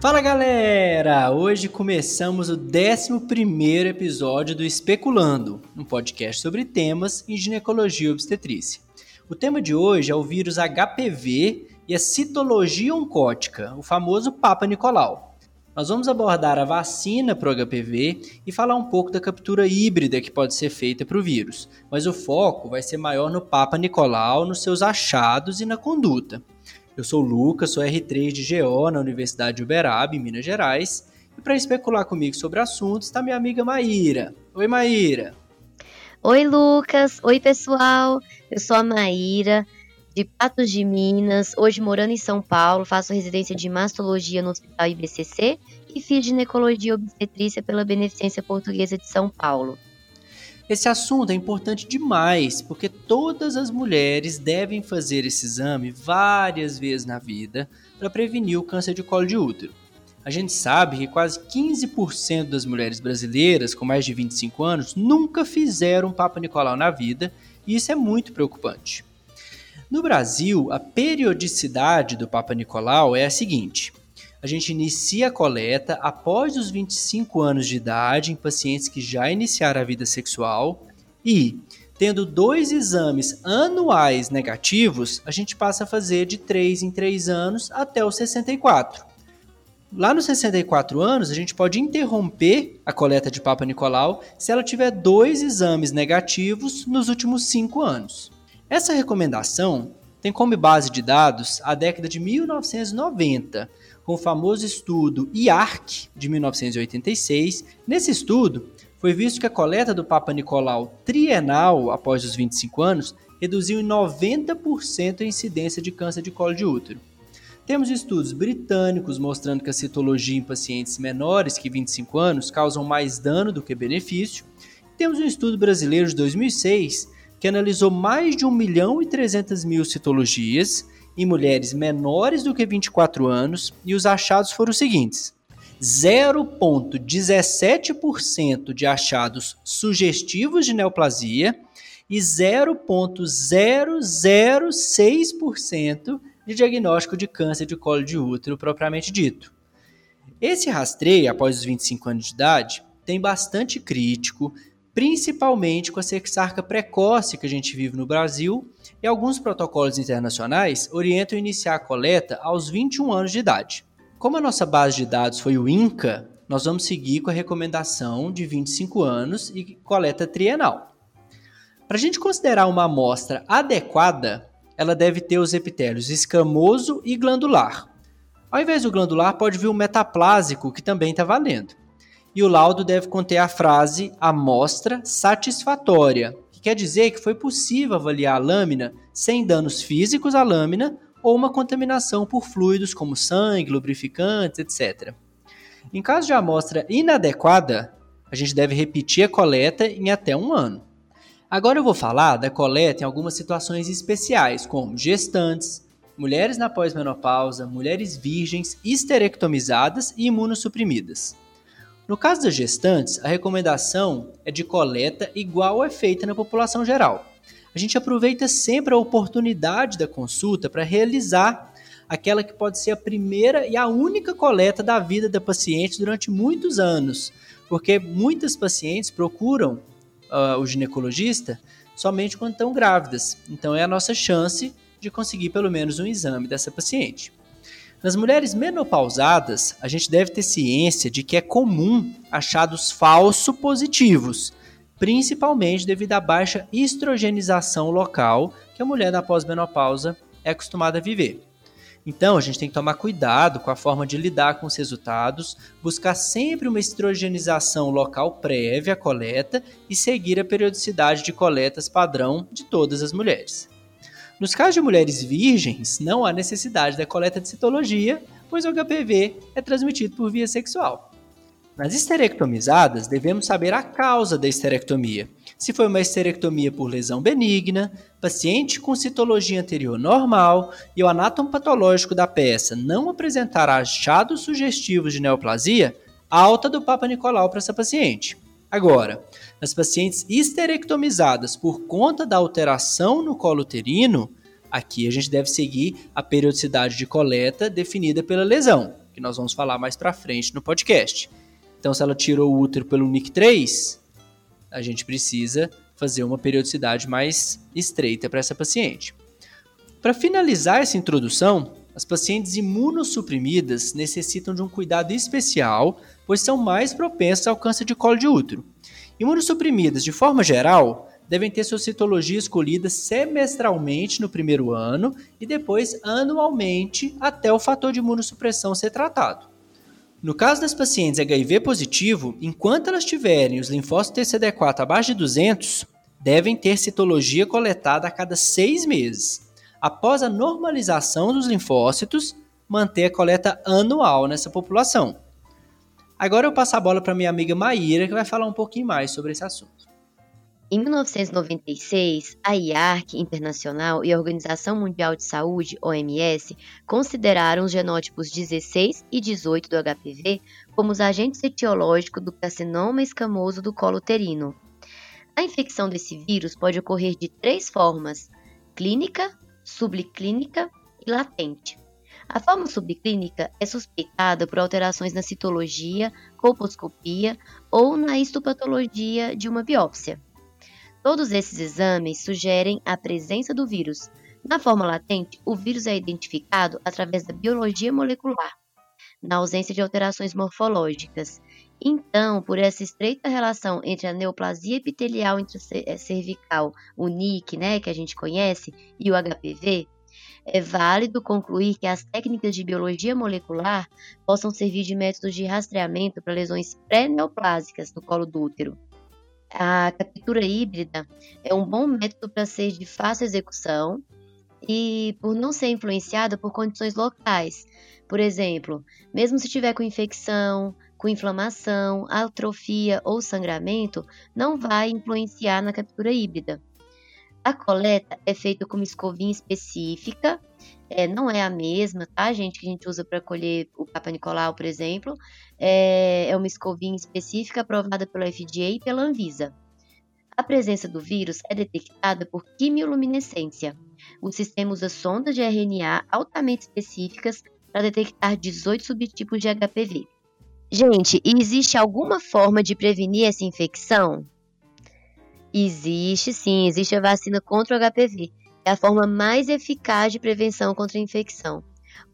Fala galera! Hoje começamos o 11 episódio do Especulando, um podcast sobre temas em ginecologia e obstetrícia. O tema de hoje é o vírus HPV e a citologia oncótica, o famoso Papa Nicolau. Nós vamos abordar a vacina para o HPV e falar um pouco da captura híbrida que pode ser feita para o vírus, mas o foco vai ser maior no Papa Nicolau, nos seus achados e na conduta. Eu sou o Lucas, sou R3 de GO na Universidade de Uberaba, em Minas Gerais, e para especular comigo sobre o assunto está minha amiga Maíra. Oi, Maíra! Oi, Lucas! Oi, pessoal! Eu sou a Maíra, de Patos de Minas, hoje morando em São Paulo, faço residência de mastologia no Hospital IBCC e fiz ginecologia obstetrícia pela Beneficência Portuguesa de São Paulo. Esse assunto é importante demais, porque todas as mulheres devem fazer esse exame várias vezes na vida para prevenir o câncer de colo de útero. A gente sabe que quase 15% das mulheres brasileiras com mais de 25 anos nunca fizeram Papa Nicolau na vida, e isso é muito preocupante. No Brasil, a periodicidade do Papa Nicolau é a seguinte: a gente inicia a coleta após os 25 anos de idade em pacientes que já iniciaram a vida sexual e, tendo dois exames anuais negativos, a gente passa a fazer de 3 em 3 anos até os 64. Lá nos 64 anos, a gente pode interromper a coleta de Papa Nicolau se ela tiver dois exames negativos nos últimos 5 anos. Essa recomendação tem como base de dados a década de 1990, com o famoso estudo IARC de 1986. Nesse estudo, foi visto que a coleta do Papa Nicolau trienal após os 25 anos reduziu em 90% a incidência de câncer de colo de útero. Temos estudos britânicos mostrando que a citologia em pacientes menores que 25 anos causam mais dano do que benefício. Temos um estudo brasileiro de 2006 que analisou mais de 1 milhão e 300 mil citologias em mulheres menores do que 24 anos e os achados foram os seguintes: 0,17% de achados sugestivos de neoplasia e 0,006% de diagnóstico de câncer de colo de útero propriamente dito. Esse rastreio após os 25 anos de idade tem bastante crítico, principalmente com a sexarca precoce que a gente vive no Brasil, e alguns protocolos internacionais orientam iniciar a coleta aos 21 anos de idade. Como a nossa base de dados foi o INCA, nós vamos seguir com a recomendação de 25 anos e coleta trienal. Para a gente considerar uma amostra adequada, ela deve ter os epitélios escamoso e glandular. Ao invés do glandular, pode vir o metaplásico, que também está valendo e o laudo deve conter a frase amostra satisfatória, que quer dizer que foi possível avaliar a lâmina sem danos físicos à lâmina ou uma contaminação por fluidos como sangue, lubrificantes, etc. Em caso de amostra inadequada, a gente deve repetir a coleta em até um ano. Agora eu vou falar da coleta em algumas situações especiais, como gestantes, mulheres na pós-menopausa, mulheres virgens, esterectomizadas e imunossuprimidas. No caso das gestantes, a recomendação é de coleta igual é feita na população geral. A gente aproveita sempre a oportunidade da consulta para realizar aquela que pode ser a primeira e a única coleta da vida da paciente durante muitos anos, porque muitas pacientes procuram uh, o ginecologista somente quando estão grávidas. Então é a nossa chance de conseguir pelo menos um exame dessa paciente. Nas mulheres menopausadas, a gente deve ter ciência de que é comum achados falso positivos, principalmente devido à baixa estrogenização local que a mulher na pós-menopausa é acostumada a viver. Então, a gente tem que tomar cuidado com a forma de lidar com os resultados, buscar sempre uma estrogenização local prévia à coleta e seguir a periodicidade de coletas padrão de todas as mulheres. Nos casos de mulheres virgens, não há necessidade da coleta de citologia, pois o HPV é transmitido por via sexual. Nas esterectomizadas, devemos saber a causa da esterectomia. Se foi uma esterectomia por lesão benigna, paciente com citologia anterior normal e o anátomo patológico da peça não apresentar achados sugestivos de neoplasia, alta do Papa Nicolau para essa paciente. Agora, nas pacientes esterectomizadas por conta da alteração no colo uterino, aqui a gente deve seguir a periodicidade de coleta definida pela lesão, que nós vamos falar mais para frente no podcast. Então, se ela tirou o útero pelo NIC3, a gente precisa fazer uma periodicidade mais estreita para essa paciente. Para finalizar essa introdução, as pacientes imunossuprimidas necessitam de um cuidado especial, pois são mais propensas ao câncer de colo de útero. Imunossuprimidas, de forma geral, devem ter sua citologia escolhida semestralmente no primeiro ano e depois anualmente até o fator de imunossupressão ser tratado. No caso das pacientes HIV positivo, enquanto elas tiverem os linfócitos TCD4 abaixo de 200, devem ter citologia coletada a cada seis meses. Após a normalização dos linfócitos, manter a coleta anual nessa população. Agora eu passo a bola para minha amiga Maíra, que vai falar um pouquinho mais sobre esse assunto. Em 1996, a IARC Internacional e a Organização Mundial de Saúde, OMS, consideraram os genótipos 16 e 18 do HPV como os agentes etiológicos do carcinoma escamoso do colo uterino. A infecção desse vírus pode ocorrer de três formas: clínica, subclínica e latente. A forma subclínica é suspeitada por alterações na citologia, colposcopia ou na histopatologia de uma biópsia. Todos esses exames sugerem a presença do vírus. Na forma latente, o vírus é identificado através da biologia molecular, na ausência de alterações morfológicas. Então, por essa estreita relação entre a neoplasia epitelial intracervical, o NIC, né, que a gente conhece, e o HPV, é válido concluir que as técnicas de biologia molecular possam servir de métodos de rastreamento para lesões pré-neoplásicas no colo do útero. A captura híbrida é um bom método para ser de fácil execução e por não ser influenciada por condições locais. Por exemplo, mesmo se tiver com infecção, com inflamação, atrofia ou sangramento, não vai influenciar na captura híbrida. A coleta é feita com uma escovinha específica, é, não é a mesma, tá, gente, que a gente usa para colher o Papa Nicolau, por exemplo. É, é uma escovinha específica aprovada pelo FDA e pela Anvisa. A presença do vírus é detectada por quimioluminescência. O sistema usa sondas de RNA altamente específicas para detectar 18 subtipos de HPV. Gente, existe alguma forma de prevenir essa infecção? Existe sim, existe a vacina contra o HPV. É a forma mais eficaz de prevenção contra a infecção.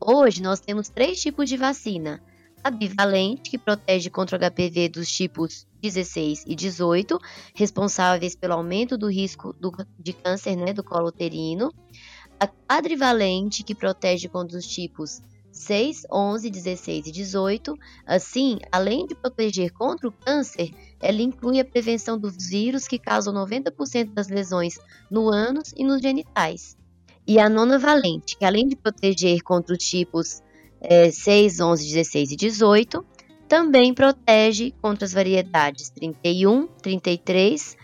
Hoje nós temos três tipos de vacina: a bivalente, que protege contra o HPV dos tipos 16 e 18, responsáveis pelo aumento do risco do, de câncer né, do colo uterino, a quadrivalente, que protege contra os tipos 6, 11, 16 e 18. Assim, além de proteger contra o câncer, ela inclui a prevenção dos vírus que causam 90% das lesões no ânus e nos genitais. E a nona valente, que além de proteger contra os tipos é, 6, 11, 16 e 18, também protege contra as variedades 31, 33,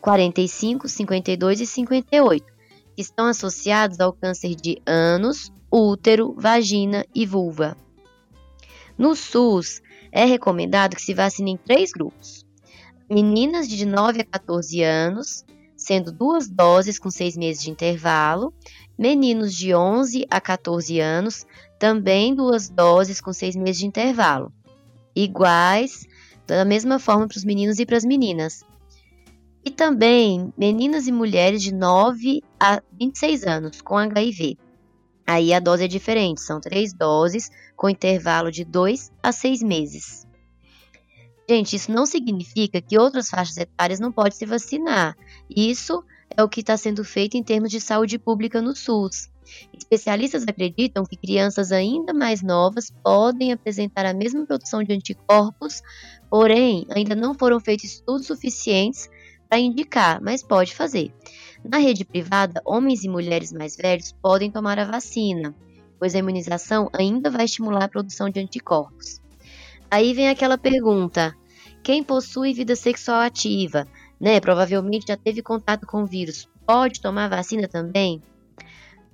45, 52 e 58, que estão associados ao câncer de ânus, útero, vagina e vulva. No SUS, é recomendado que se vacine em três grupos: meninas de 9 a 14 anos, sendo duas doses com seis meses de intervalo, meninos de 11 a 14 anos, também duas doses com seis meses de intervalo, iguais da mesma forma para os meninos e para as meninas. E também meninas e mulheres de 9 a 26 anos com HIV. Aí a dose é diferente, são três doses com intervalo de 2 a 6 meses. Gente, isso não significa que outras faixas etárias não podem se vacinar. Isso é o que está sendo feito em termos de saúde pública no SUS. Especialistas acreditam que crianças ainda mais novas podem apresentar a mesma produção de anticorpos, porém, ainda não foram feitos estudos suficientes para indicar, mas pode fazer. Na rede privada, homens e mulheres mais velhos podem tomar a vacina, pois a imunização ainda vai estimular a produção de anticorpos. Aí vem aquela pergunta: quem possui vida sexual ativa, né, provavelmente já teve contato com o vírus, pode tomar vacina também?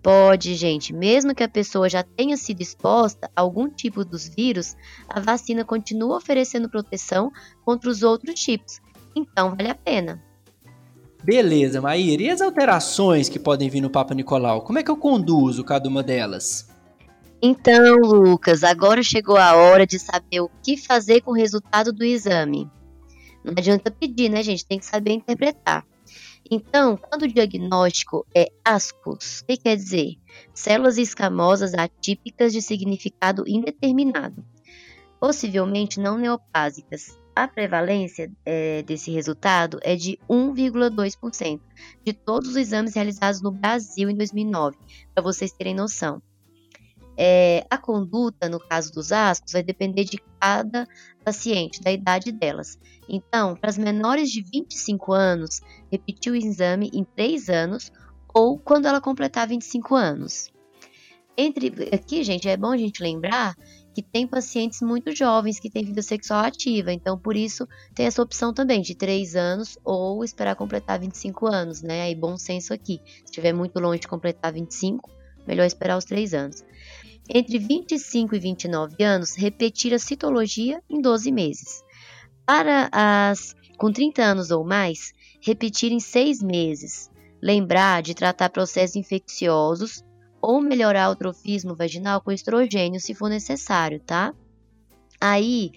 Pode, gente. Mesmo que a pessoa já tenha sido exposta a algum tipo dos vírus, a vacina continua oferecendo proteção contra os outros tipos. Então, vale a pena. Beleza, Maíra. E as alterações que podem vir no Papa Nicolau? Como é que eu conduzo cada uma delas? Então, Lucas, agora chegou a hora de saber o que fazer com o resultado do exame. Não adianta pedir, né, gente? Tem que saber interpretar. Então, quando o diagnóstico é ASCUS, o que quer dizer? Células escamosas atípicas de significado indeterminado, possivelmente não neoplásicas. A prevalência é, desse resultado é de 1,2% de todos os exames realizados no Brasil em 2009, para vocês terem noção. É, a conduta, no caso dos ascos, vai depender de cada paciente, da idade delas. Então, para as menores de 25 anos, repetir o exame em 3 anos ou quando ela completar 25 anos. Entre aqui, gente, é bom a gente lembrar que tem pacientes muito jovens que têm vida sexual ativa, então por isso tem essa opção também de 3 anos ou esperar completar 25 anos, né? Aí bom senso aqui. Se estiver muito longe de completar 25, melhor esperar os 3 anos entre 25 e 29 anos, repetir a citologia em 12 meses. Para as com 30 anos ou mais, repetir em 6 meses. Lembrar de tratar processos infecciosos ou melhorar o trofismo vaginal com estrogênio se for necessário, tá? Aí,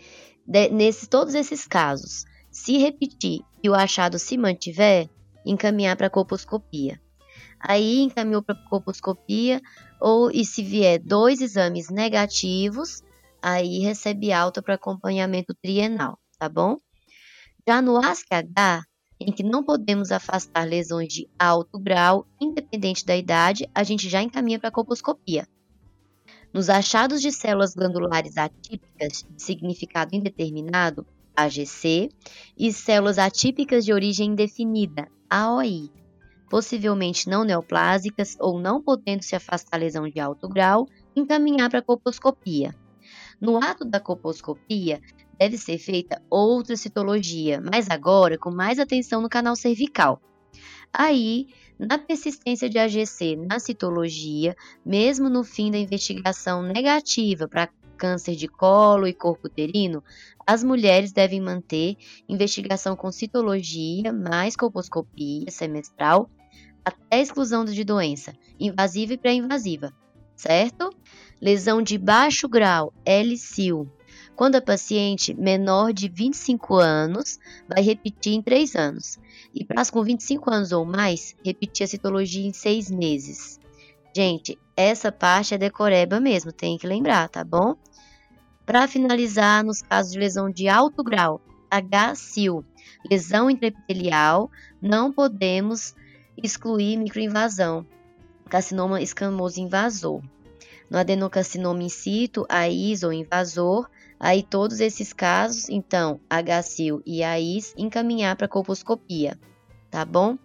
de, nesse, todos esses casos, se repetir e o achado se mantiver, encaminhar para colposcopia. Aí encaminhou para colposcopia, ou e se vier dois exames negativos, aí recebe alta para acompanhamento trienal, tá bom? Já no ASCH, em que não podemos afastar lesões de alto grau, independente da idade, a gente já encaminha para colposcopia. Nos achados de células glandulares atípicas de significado indeterminado, AGC, e células atípicas de origem indefinida, AOI, possivelmente não neoplásicas ou não podendo se afastar lesão de alto grau, encaminhar para a colposcopia. No ato da colposcopia, deve ser feita outra citologia, mas agora com mais atenção no canal cervical. Aí, na persistência de AGC na citologia, mesmo no fim da investigação negativa para câncer de colo e corpo uterino, as mulheres devem manter investigação com citologia mais colposcopia semestral até exclusão de doença invasiva e pré-invasiva, certo? Lesão de baixo grau, LCIL, quando a paciente menor de 25 anos vai repetir em 3 anos. E para as com 25 anos ou mais, repetir a citologia em 6 meses. Gente, essa parte é decoreba mesmo, tem que lembrar, tá bom? Para finalizar, nos casos de lesão de alto grau, HCIL, lesão intraepitelial, não podemos excluir microinvasão, carcinoma escamoso invasor. No adenocarcinoma in situ, AIS ou invasor, aí todos esses casos, então, HCIL e AIS, encaminhar para colposcopia, tá bom?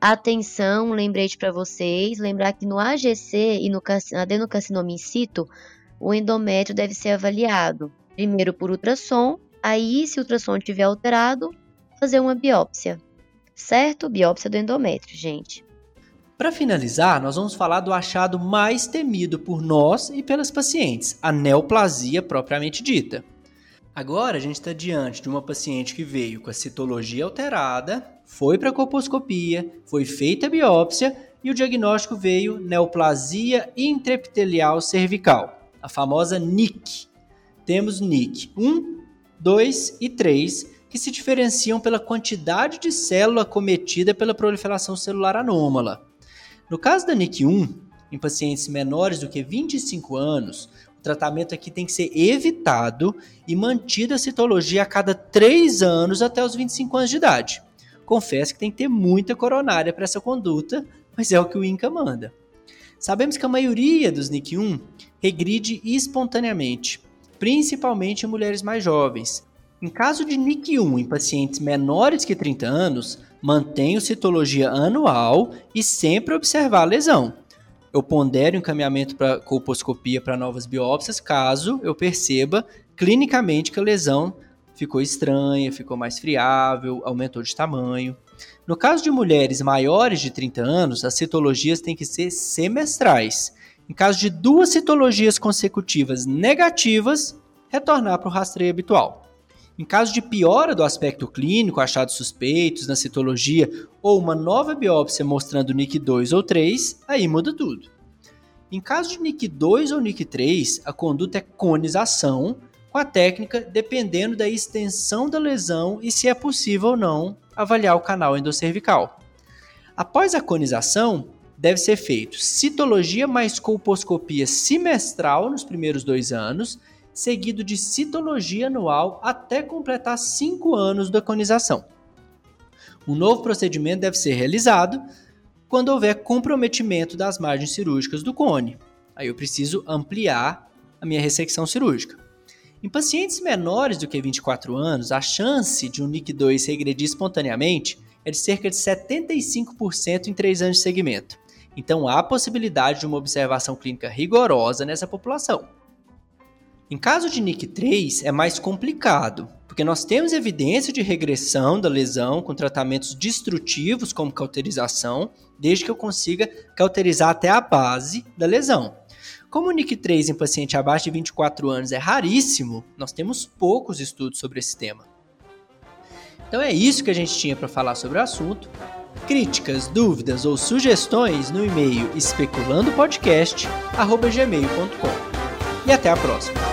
Atenção, lembrete para vocês, lembrar que no AGC e no adenocarcinoma in situ, o endométrio deve ser avaliado primeiro por ultrassom, aí, se o ultrassom estiver alterado, fazer uma biópsia. Certo? Biópsia do endométrio, gente. Para finalizar, nós vamos falar do achado mais temido por nós e pelas pacientes, a neoplasia propriamente dita. Agora a gente está diante de uma paciente que veio com a citologia alterada, foi para a colposcopia, foi feita a biópsia e o diagnóstico veio neoplasia intraepitelial cervical a famosa NIC. Temos NIC 1, 2 e 3, que se diferenciam pela quantidade de célula cometida pela proliferação celular anômala. No caso da NIC 1, em pacientes menores do que 25 anos, o tratamento aqui tem que ser evitado e mantida a citologia a cada 3 anos até os 25 anos de idade. Confesso que tem que ter muita coronária para essa conduta, mas é o que o INCA manda. Sabemos que a maioria dos NIC1 regride espontaneamente, principalmente em mulheres mais jovens. Em caso de NIC1 em pacientes menores que 30 anos, mantenha citologia anual e sempre observar a lesão. Eu pondero encaminhamento para colposcopia para novas biópsias caso eu perceba clinicamente que a lesão ficou estranha, ficou mais friável, aumentou de tamanho. No caso de mulheres maiores de 30 anos, as citologias têm que ser semestrais. Em caso de duas citologias consecutivas negativas, retornar para o rastreio habitual. Em caso de piora do aspecto clínico, achados suspeitos na citologia ou uma nova biópsia mostrando NIC2 ou 3, aí muda tudo. Em caso de NIC 2 ou NIC 3, a conduta é conização, com a técnica dependendo da extensão da lesão e se é possível ou não avaliar o canal endocervical. Após a conização, deve ser feito citologia mais colposcopia semestral nos primeiros dois anos, seguido de citologia anual até completar cinco anos da conização. Um novo procedimento deve ser realizado quando houver comprometimento das margens cirúrgicas do cone. Aí eu preciso ampliar a minha ressecção cirúrgica. Em pacientes menores do que 24 anos, a chance de um NIC2 regredir espontaneamente é de cerca de 75% em 3 anos de segmento. Então há possibilidade de uma observação clínica rigorosa nessa população. Em caso de NIC3 é mais complicado, porque nós temos evidência de regressão da lesão com tratamentos destrutivos como cauterização, desde que eu consiga cauterizar até a base da lesão. Como o NIC3 em paciente abaixo de 24 anos é raríssimo, nós temos poucos estudos sobre esse tema. Então é isso que a gente tinha para falar sobre o assunto. Críticas, dúvidas ou sugestões no e-mail especulandopodcast@gmail.com. E até a próxima.